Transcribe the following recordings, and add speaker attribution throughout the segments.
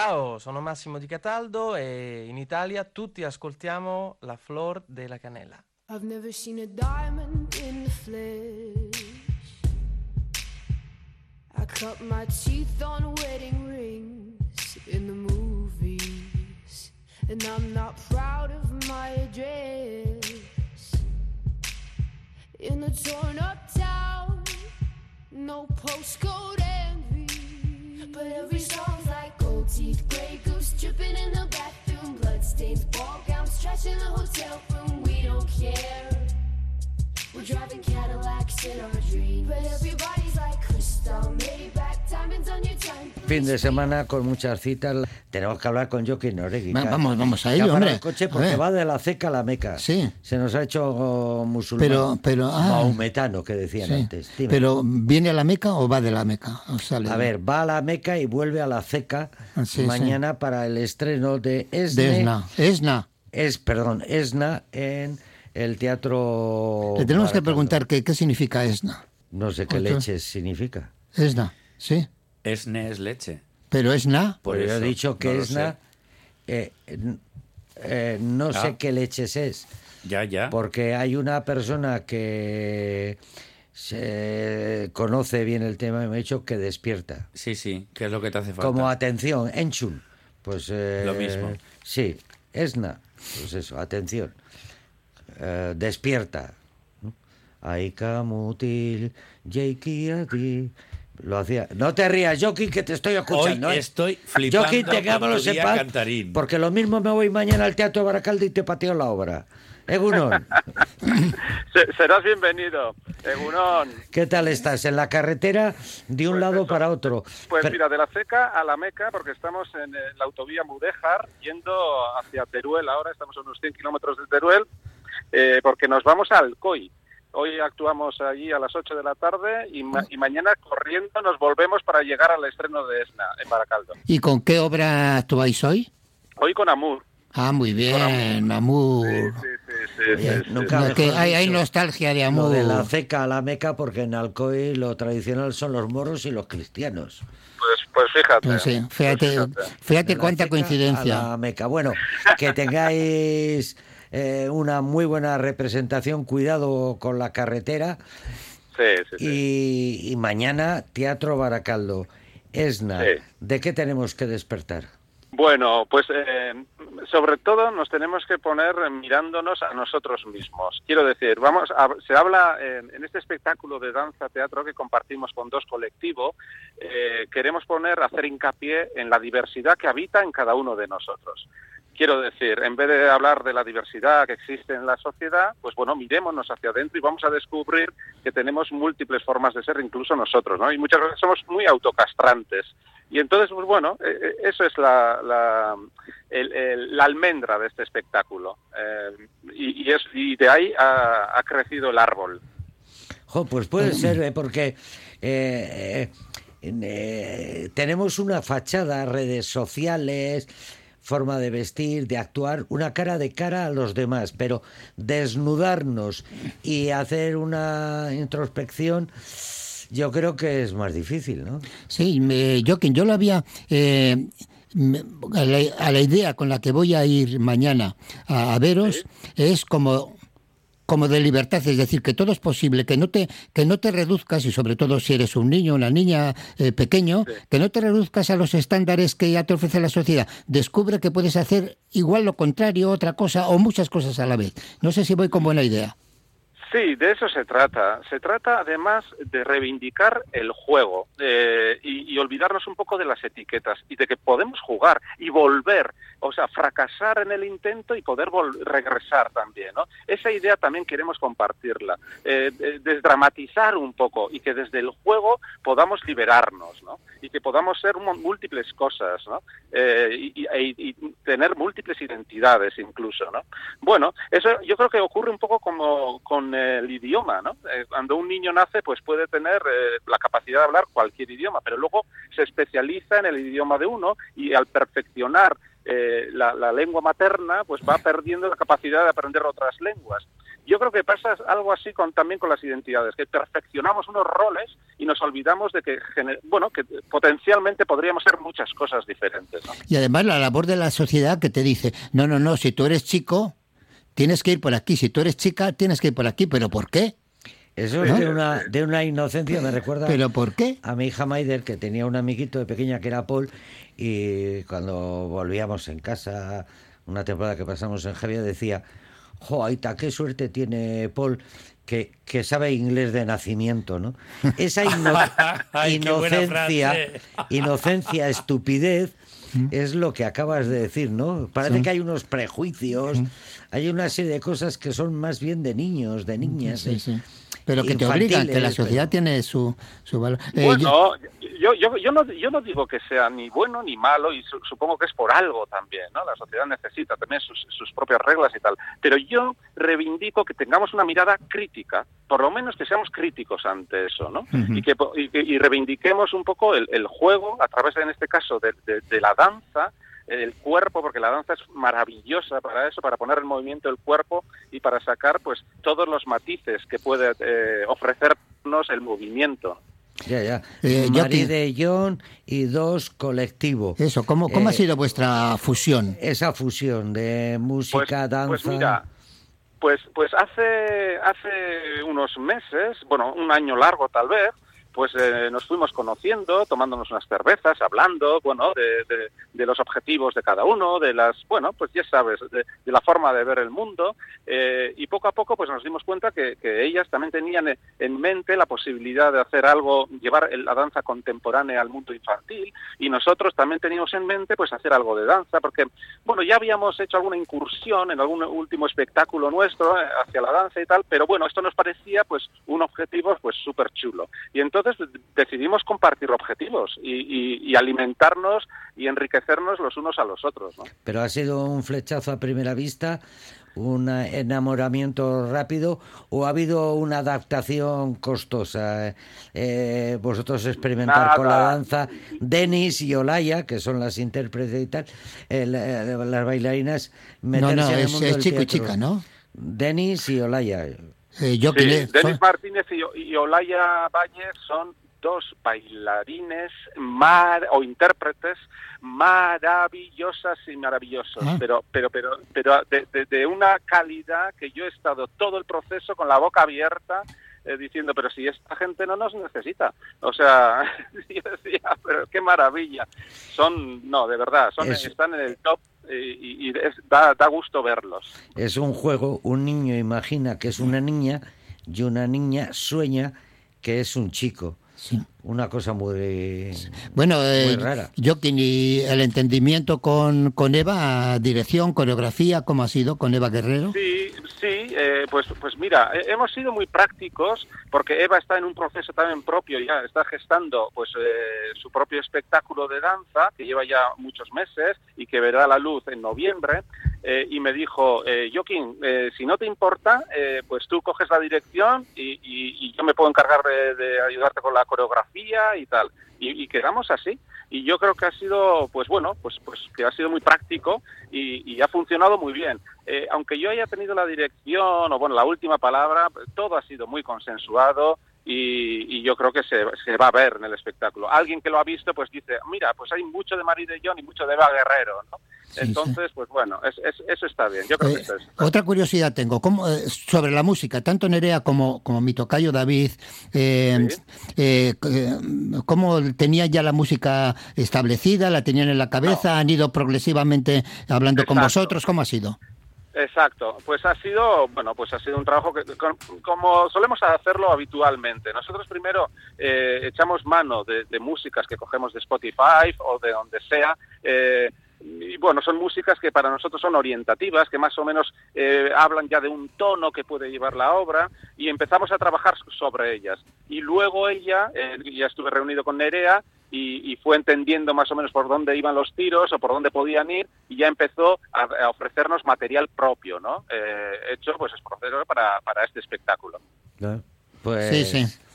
Speaker 1: Ciao, sono Massimo Di Cataldo e in Italia tutti ascoltiamo La Flor della Canela.
Speaker 2: I've never seen a diamond in the flesh. I cut my teeth on wedding rings in the movies. And I'm not proud of my address. In a torn up town, no postcode envy. But every teeth, gray goose dripping in the bathroom, bloodstains, ball gowns, trash in the hotel room. We don't care. We're driving Cadillacs in our dreams. But everybody's like crystal, Maybach, diamonds on your time.
Speaker 3: Fin de semana con muchas citas. Tenemos que hablar con Joaquín Noregui.
Speaker 4: Va- vamos- vamos a ello, hombre.
Speaker 3: el coche porque va de la ceca a la meca.
Speaker 4: Sí.
Speaker 3: Se nos ha hecho musulmán.
Speaker 4: Pero- pero, ah.
Speaker 3: Maometano, que decían
Speaker 4: Sí.
Speaker 3: antes. Dime.
Speaker 4: Pero ¿viene a la Meca o va de la Meca? O sale
Speaker 3: A ver, va a la Meca y vuelve a la ceca
Speaker 4: Ah, sí,
Speaker 3: mañana para el estreno de Esne.
Speaker 4: de Esna. Esna.
Speaker 3: Es, perdón, Esna en el teatro.
Speaker 4: Le tenemos que preguntar qué, qué significa Esna.
Speaker 3: No sé qué
Speaker 4: Otro.
Speaker 3: leches significa.
Speaker 4: Esna, sí.
Speaker 5: Esne es leche.
Speaker 4: Pero Esna,
Speaker 5: Por
Speaker 3: Pues yo he dicho que
Speaker 5: no
Speaker 3: Esna. eh, eh, no
Speaker 5: Ah.
Speaker 3: sé qué leches es.
Speaker 5: Ya, ya.
Speaker 3: Porque hay una persona que se conoce bien el tema y me ha dicho que despierta.
Speaker 5: Sí, sí. ¿Qué es lo que te hace falta?
Speaker 3: Como atención, Enchun. Pues eh,
Speaker 5: Lo mismo.
Speaker 3: Sí, Esna. Pues eso, atención. Eh, despierta. Aika mutil, adi. Lo hacía. No te rías, Joaquín, que te estoy escuchando.
Speaker 5: Hoy
Speaker 3: ¿eh?
Speaker 5: estoy flipando
Speaker 3: Joaquín, te que
Speaker 5: con
Speaker 3: lo
Speaker 5: tu día
Speaker 3: sepas,
Speaker 5: cantarín.
Speaker 3: Porque lo mismo me voy mañana al Teatro Baracaldo y te pateo la obra. Egunon,
Speaker 6: Se- serás bienvenido, Egunon.
Speaker 3: ¿qué tal estás? En la carretera de un
Speaker 6: Pues
Speaker 3: lado
Speaker 6: eso.
Speaker 3: para otro.
Speaker 6: Pues
Speaker 3: Pero-
Speaker 6: mira, de la Ceca a la Meca, porque estamos en eh, la autovía Mudéjar, yendo hacia Teruel ahora, estamos a unos 100 kilómetros de Teruel, eh, porque nos vamos a Alcoy. Hoy actuamos allí a las 8 de la tarde y, ma- y mañana corriendo nos volvemos para llegar al estreno de Esna, en Baracaldo.
Speaker 4: ¿y con qué obra actuáis hoy?
Speaker 6: Hoy con Amur.
Speaker 4: Ah, muy bien, Amur. Hay, nostalgia de
Speaker 3: Lo
Speaker 4: Amur.
Speaker 3: de la ceca a la meca, porque en Alcoy lo tradicional son los moros y los cristianos.
Speaker 6: Pues, pues fíjate.
Speaker 4: Pues sí, fíjate,
Speaker 6: Pues
Speaker 4: fíjate
Speaker 3: la
Speaker 4: cuánta coincidencia.
Speaker 3: A la meca. Bueno, que tengáis eh, una muy buena representación, cuidado con la carretera.
Speaker 6: Sí, sí, sí.
Speaker 3: Y, y mañana, Teatro Baracaldo. Esna. ¿de qué tenemos que despertar?
Speaker 6: Bueno, pues eh, sobre todo nos tenemos que poner mirándonos a nosotros mismos. Quiero decir, vamos, a- se habla en, en este espectáculo de danza teatro que compartimos con dos colectivos. eh, queremos poner, hacer hincapié en la diversidad que habita en cada uno de nosotros. Quiero decir, en vez de hablar de la diversidad que existe en la sociedad, pues bueno, mirémonos hacia adentro y vamos a descubrir que tenemos múltiples formas de ser, incluso nosotros, ¿no? Y muchas veces somos muy autocastrantes. Y entonces, pues bueno, eh, eh, eso es la, almendra de este espectáculo. Eh, y, de ahí ha, crecido el árbol.
Speaker 3: Pues puede ser, porque tenemos una fachada, redes sociales, forma de vestir, de actuar, una cara de cara a los demás, pero desnudarnos y hacer una introspección, yo creo que es más difícil, ¿no?
Speaker 4: Sí, me, yo, que yo lo había... eh, me- a, la, a la idea con la que voy a ir mañana a, a veros es como como de libertad, es decir, que todo es posible, que no te que no te reduzcas y sobre todo si eres un niño, una niña eh, pequeño, que no te reduzcas a los estándares que ya te ofrece la sociedad. Descubre que puedes hacer igual lo contrario, otra cosa o muchas cosas a la vez. No sé si voy con buena idea.
Speaker 6: Sí, de eso se trata. Se trata además de reivindicar el juego eh, y, olvidarnos un poco de las etiquetas y de que podemos jugar y volver, o sea, fracasar en el intento y poder regresar también, ¿no? Esa idea también queremos compartirla, eh, de- desdramatizar un poco y que desde el juego podamos liberarnos, ¿no? Y que podamos ser múltiples cosas, ¿no? Eh, y, y- y tener múltiples identidades incluso, ¿no? Bueno, eso yo creo que ocurre un poco como con el idioma, ¿no? Eh, cuando un niño nace, pues puede tener eh, la capacidad de hablar cualquier idioma, pero luego se especializa en el idioma de uno y al perfeccionar eh, la, lengua materna, pues va perdiendo la capacidad de aprender otras lenguas. Yo creo que pasa algo así con, también con las identidades, que perfeccionamos unos roles y nos olvidamos de que, bueno, que potencialmente podríamos ser muchas cosas diferentes.
Speaker 4: Y además la labor de la sociedad que te dice, no, no, no, si tú eres chico, tienes que ir por aquí, si tú eres chica, tienes que ir por aquí, pero ¿por qué?
Speaker 3: Eso es de una, de una inocencia, me recuerda
Speaker 4: ¿Pero por qué?
Speaker 3: a mi hija Maider, que tenía un amiguito de pequeña que era Paul, y cuando volvíamos en casa, una temporada que pasamos en Javier, decía, jo, Aita, qué suerte tiene Paul, que, que sabe inglés de nacimiento, ¿no? Esa ino-
Speaker 5: Ay,
Speaker 3: inocencia, inocencia, estupidez, es lo que acabas de decir, ¿no? Parece
Speaker 4: Sí.
Speaker 3: que hay unos prejuicios, hay una serie de cosas que son más bien de niños, de niñas.
Speaker 4: Sí, sí. Pero que te obligan, que la sociedad
Speaker 3: pero-
Speaker 4: tiene su, su valor. Eh, yo-
Speaker 6: Bueno, yo, yo, yo, no, yo no digo que sea ni bueno ni malo y su- supongo que es por algo también, ¿no? La sociedad necesita también sus, sus propias reglas y tal. Pero yo reivindico que tengamos una mirada crítica, por lo menos que seamos críticos ante eso, ¿no? Y, que, po- y, que- y reivindiquemos un poco el, el juego a través, en este caso, de, de- de la danza, el cuerpo, porque la danza es maravillosa para eso, para poner en movimiento el cuerpo y para sacar pues todos los matices que puede eh, ofrecernos el movimiento.
Speaker 3: Ya, ya.
Speaker 4: Eh,
Speaker 3: Mari de John y dos colectivo.
Speaker 4: Eso, ¿cómo, cómo ha
Speaker 3: Eh,
Speaker 4: sido vuestra fusión?
Speaker 3: Esa fusión de
Speaker 6: Pues,
Speaker 3: música, danza.
Speaker 6: pues mira, pues, pues hace, hace unos meses, bueno, un año largo tal vez, pues eh, nos fuimos conociendo, tomándonos unas cervezas, hablando, bueno, de, los objetivos de cada uno, de las, bueno, pues ya sabes, de, la forma de ver el mundo, eh, y poco a poco pues nos dimos cuenta que, que ellas también tenían en- en mente la posibilidad de hacer algo, llevar la danza contemporánea al mundo infantil, y nosotros también teníamos en mente pues hacer algo de danza, porque, bueno, ya habíamos hecho alguna incursión en algún último espectáculo nuestro eh, hacia la danza y tal, pero bueno, esto nos parecía pues un objetivo pues súper chulo. Y entonces decidimos compartir objetivos y, y- y alimentarnos y enriquecernos los unos a los otros, ¿no?
Speaker 3: Pero ha sido un flechazo a primera vista, un enamoramiento rápido o ha habido una adaptación costosa. Eh, vosotros experimentar con la danza, Denis y Olaya, que son las intérpretes y tal, eh, la- las bailarinas,
Speaker 4: No,
Speaker 3: meterse
Speaker 4: no,
Speaker 3: en el
Speaker 4: es,
Speaker 3: mundo
Speaker 4: es
Speaker 3: del
Speaker 4: chico y chica, ¿no?
Speaker 3: Denis y Olaya.
Speaker 4: Eh, yo
Speaker 6: Sí, Denis Martínez y, y Olaya Valle son dos bailarines mar, o intérpretes maravillosas y maravillosos,
Speaker 4: Ah.
Speaker 6: pero pero pero pero de, de- de una calidad que yo he estado todo el proceso con la boca abierta eh, diciendo, pero si esta gente no nos necesita. O sea, yo decía, pero qué maravilla. Son, no, de verdad, son,
Speaker 3: Es-
Speaker 6: están en el top y, y es- da, da gusto verlos.
Speaker 3: Es un juego, un niño imagina que es una niña y una niña sueña que es un chico.
Speaker 4: Sí.
Speaker 3: Una cosa muy...
Speaker 4: Bueno, eh,
Speaker 3: Muy rara.
Speaker 4: Joaquín, ¿y el entendimiento con, con Eva, dirección, coreografía, cómo ha sido con Eva Guerrero?
Speaker 6: Sí, sí, eh, pues, pues mira, eh, hemos sido muy prácticos porque Eva está en un proceso también propio, ya está gestando pues eh, su propio espectáculo de danza que lleva ya muchos meses y que verá la luz en noviembre eh, y me dijo, eh, Joaquín, eh, si no te importa, eh, pues tú coges la dirección y, y- yo me puedo encargar de, ayudarte con la coreografía y tal. Y, y quedamos así. Y yo creo que ha sido, pues bueno, pues, pues que ha sido muy práctico y, y ha funcionado muy bien. Eh, aunque yo haya tenido la dirección o bueno, la última palabra, todo ha sido muy consensuado y, y yo creo que se, se va a ver en el espectáculo. Alguien que lo ha visto pues dice, mira, pues hay mucho de Marie de John y mucho de Eva Guerrero, ¿no?
Speaker 4: Sí,
Speaker 6: Entonces, pues bueno, es- es- eso está bien. Yo creo que
Speaker 4: Eh,
Speaker 6: eso está
Speaker 4: otra curiosidad tengo ¿cómo, eh, sobre la música, tanto Nerea como, como mi tocayo David, eh,
Speaker 6: Sí.
Speaker 4: eh, ¿cómo tenía ya la música establecida? ¿La tenían en la cabeza? ¿Han ido progresivamente hablando con vosotros? ¿Cómo ha sido?
Speaker 6: Exacto, pues ha sido, bueno, pues ha sido un trabajo que, con- como solemos hacerlo habitualmente. Nosotros primero eh, echamos mano de, de músicas que cogemos de Spotify o de donde sea. eh, y bueno, son músicas que para nosotros son orientativas, que más o menos eh, hablan ya de un tono que puede llevar la obra y empezamos a trabajar sobre ellas. Y luego ella, eh, ya estuve reunido con Nerea y, fue entendiendo más o menos por dónde iban los tiros o por dónde podían ir y ya empezó a, ofrecernos material propio, ¿no? Eh, hecho, pues es para, para este espectáculo.
Speaker 3: Pues,
Speaker 4: sí, sí.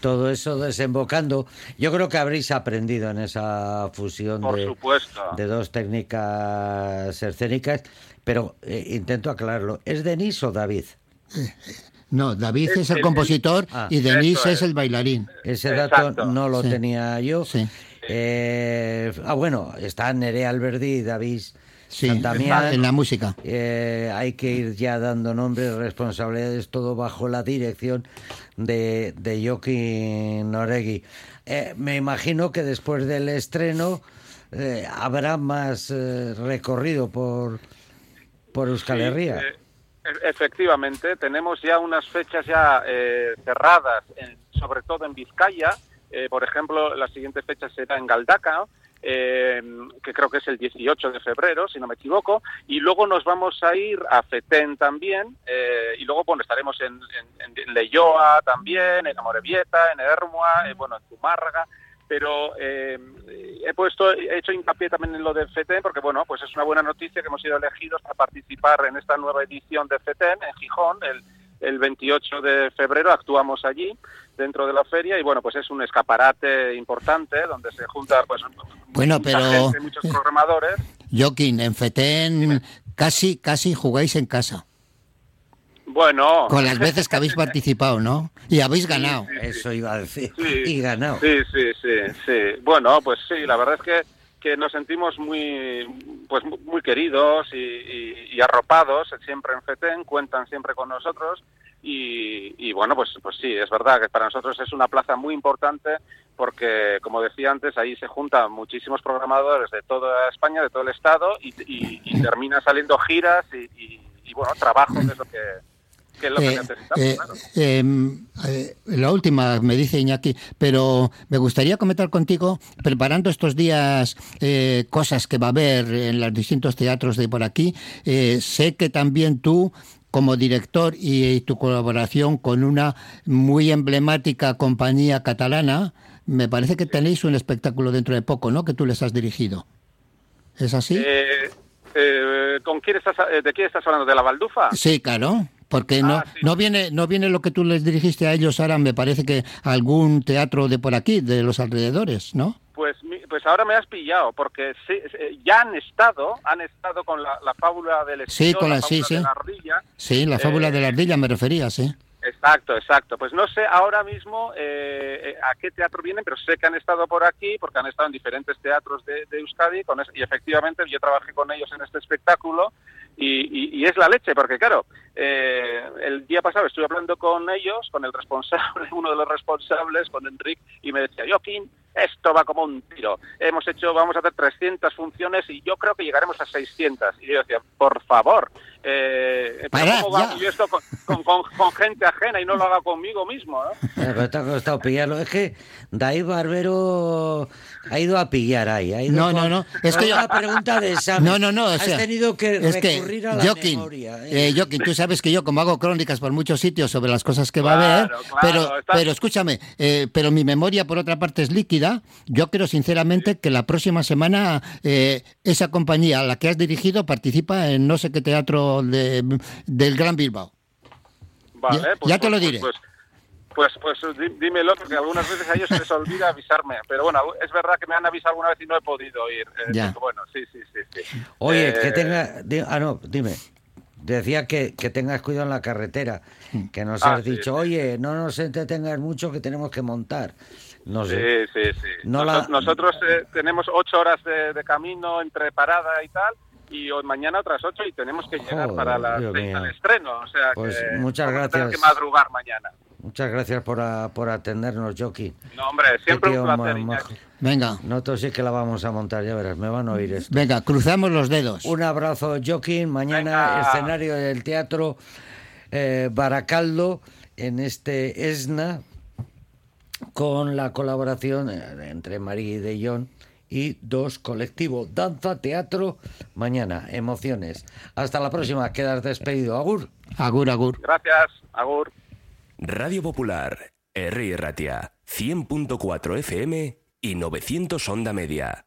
Speaker 3: Todo eso desembocando. Yo creo que habréis aprendido en esa fusión de, de, dos técnicas escénicas, pero eh, intento aclararlo. ¿Es Denis o David?
Speaker 4: No, David es, el, compositor ah. y Denis es. el bailarín.
Speaker 3: Ese dato no lo tenía yo. Eh, ah, bueno, están Nerea Alberdi y David
Speaker 4: sí, en la música.
Speaker 3: Eh, hay que ir ya dando nombres, responsabilidades, todo bajo la dirección de, de Joaquín Noregui. Eh, me imagino que después del estreno eh, habrá más recorrido por, por Euskal Herria.
Speaker 6: E-, efectivamente, tenemos ya unas fechas ya cerradas, sobre todo en Vizcaya. por ejemplo, la siguiente fecha será en Galdaca eh, que creo que es el 18 de febrero, si no me equivoco, y luego nos vamos a ir a Fetén también, eh, y luego bueno, estaremos en, en, Leyoa también, en Amorebieta, en Ermua, eh, bueno, en Zumárraga, pero eh, he puesto, he hecho hincapié también en lo de FETEN porque bueno, pues es una buena noticia que hemos sido elegidos para participar en esta nueva edición de FETEN en Gijón, el, el 28 de febrero actuamos allí dentro de la feria y bueno pues es un escaparate importante donde se junta pues
Speaker 4: bueno pero
Speaker 6: muchos programadores.
Speaker 4: Joaquín en FETEN casi casi jugáis en casa.
Speaker 6: Bueno.
Speaker 4: Con las veces que habéis participado no y habéis ganado.
Speaker 3: eso iba a decir. Y ganado.
Speaker 6: Sí sí sí sí. Bueno pues sí la verdad es que que nos sentimos muy pues muy queridos y, arropados siempre en FETEN, cuentan siempre con nosotros y, bueno, pues, pues sí, es verdad que para nosotros es una plaza muy importante porque, como decía antes, ahí se juntan muchísimos programadores de toda España, de todo el Estado y, y, termina saliendo giras y, bueno, trabajo, que es lo que eh,
Speaker 4: eh, em, eh, la última me dice Iñaki, pero me gustaría comentar contigo, preparando estos días cosas que va a haber en los distintos teatros de por aquí, sé que también tú como director y tu colaboración con una muy emblemática compañía catalana, me parece que tenéis un espectáculo dentro de poco, ¿no? Que tú les has dirigido. ¿Es así?
Speaker 6: ¿Con quién estás, de quién estás hablando? ¿De la Baldufa?
Speaker 4: Sí, claro. Porque no, ah, no viene no viene lo que tú les dirigiste a ellos ahora, me parece que algún teatro de por aquí, de los alrededores, ¿no?
Speaker 6: Pues, pues ahora me has pillado, porque sí, ya han estado, han estado con la, fábula del
Speaker 4: sí, con la, sí, sí.
Speaker 6: ardilla.
Speaker 4: Sí, la fábula de la ardilla me refería, sí.
Speaker 6: Exacto, exacto. Pues no sé ahora mismo eh, eh, a qué teatro vienen, pero sé que han estado por aquí porque han estado en diferentes teatros de, Euskadi con y efectivamente yo trabajé con ellos en este espectáculo y, es la leche, porque claro, eh, el día pasado estuve hablando con ellos, con el responsable, uno de los responsables, con Enrique, y me decía, Joaquín, esto va como un tiro. Hemos hecho, vamos a hacer 300 funciones y yo creo que llegaremos a 600. Y yo decía, por favor, eh, ¿cómo yo esto con, gente ajena y no lo haga conmigo mismo? ¿no?
Speaker 3: Eh, te ha costado pillarlo. Es que David Barbero ha ido a pillar ahí.
Speaker 4: no, no, no. Es que yo...
Speaker 3: Una pregunta de examen.
Speaker 4: No, no, no.
Speaker 3: Has tenido que recurrir a la
Speaker 4: Joaquín,
Speaker 3: memoria.
Speaker 4: ¿eh? ¿eh? Joaquín, tú sabes que yo, como hago crónicas por muchos sitios sobre las cosas que va a haber, pero, pero escúchame, eh, pero mi memoria, por otra parte, es líquida. Yo creo, sinceramente, que la próxima semana eh, esa compañía a la que has dirigido participa en no sé qué teatro de, del Gran Bilbao.
Speaker 6: Vale,
Speaker 4: ya,
Speaker 6: pues,
Speaker 4: te lo
Speaker 6: pues,
Speaker 4: diré.
Speaker 6: Pues, pues, pues dímelo, porque algunas veces a ellos se les olvida avisarme. Pero bueno, es verdad que me han avisado alguna vez y no he podido ir. Eh, bueno, sí, sí, sí. sí.
Speaker 3: Oye, que eh, tenga... Ah, no, dime. Decía que, que tengas cuidado en la carretera, que nos ah, has dicho, oye, no nos entretengas mucho que tenemos que montar. No sé.
Speaker 6: Sí, sí, sí. Nosotros eh, tenemos ocho horas de, camino entre parada y tal, y hoy, mañana otras ocho y tenemos que llegar para la al estreno. O sea
Speaker 3: pues
Speaker 6: que
Speaker 3: muchas gracias.
Speaker 6: que madrugar mañana.
Speaker 3: Muchas gracias por, por atendernos, Joki.
Speaker 6: No, hombre, siempre un placer.
Speaker 4: Venga.
Speaker 3: Nosotros sí que la vamos a montar, ya verás, me van a oír esto.
Speaker 4: Venga, cruzamos los dedos.
Speaker 3: Un abrazo, Joaquín. Mañana escenario del teatro eh, Baracaldo en este ESNA con la colaboración eh, entre María y De Jong y dos colectivo Danza, Teatro, mañana, emociones. Hasta la próxima, quedas despedido. Agur.
Speaker 4: Agur, agur.
Speaker 6: Gracias, agur.
Speaker 7: Radio Popular, R. Ratia, 100.4 FM y 900 onda media.